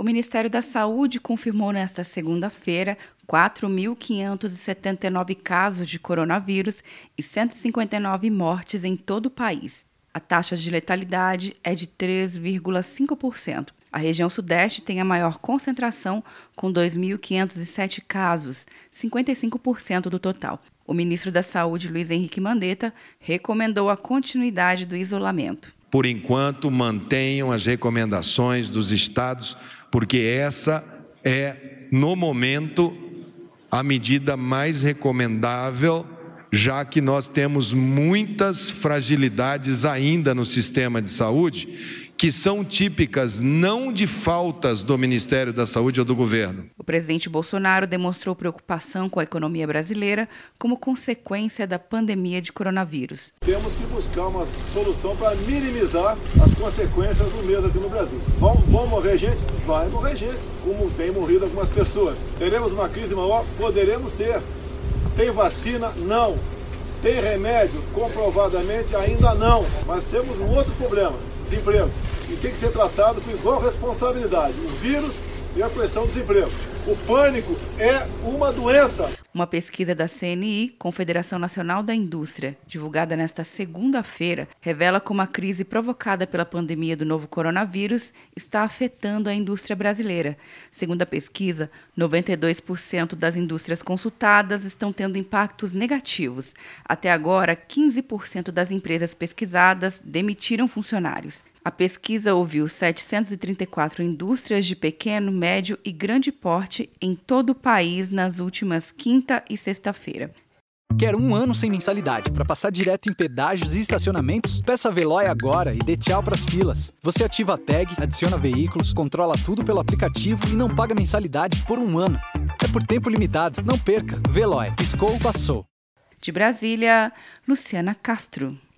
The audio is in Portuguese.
O Ministério da Saúde confirmou nesta segunda-feira 4.579 casos de coronavírus e 159 mortes em todo o país. A taxa de letalidade é de 3,5%. A região Sudeste tem a maior concentração, com 2.507 casos, 55% do total. O ministro da Saúde, Luiz Henrique Mandetta, recomendou a continuidade do isolamento. Por enquanto, mantenham as recomendações dos estados porque essa é, no momento, a medida mais recomendável, já que nós temos muitas fragilidades ainda no sistema de saúde que são típicas não de faltas do Ministério da Saúde ou do governo. O presidente Bolsonaro demonstrou preocupação com a economia brasileira como consequência da pandemia de coronavírus. Temos que buscar uma solução para minimizar as consequências do mesmo aqui no Brasil. Vão, vão morrer gente? Vai morrer gente, como tem morrido algumas pessoas. Teremos uma crise maior? Poderemos ter. Tem vacina? Não. Tem remédio? Comprovadamente ainda não. Mas temos um outro problema: desemprego e tem que ser tratado com igual responsabilidade. O vírus e a questão do desemprego. O pânico é uma doença. Uma pesquisa da CNI, Confederação Nacional da Indústria, divulgada nesta segunda-feira, revela como a crise provocada pela pandemia do novo coronavírus está afetando a indústria brasileira. Segundo a pesquisa, 92% das indústrias consultadas estão tendo impactos negativos. Até agora, 15% das empresas pesquisadas demitiram funcionários. A pesquisa ouviu 734 indústrias de pequeno, médio e grande porte em todo o país nas últimas quinta e sexta-feira. Quer um ano sem mensalidade para passar direto em pedágios e estacionamentos? Peça a Veloy agora e dê tchau para as filas. Você ativa a tag, adiciona veículos, controla tudo pelo aplicativo e não paga mensalidade por um ano. É por tempo limitado. Não perca. Veloy. Piscou, passou. De Brasília, Luciana Castro.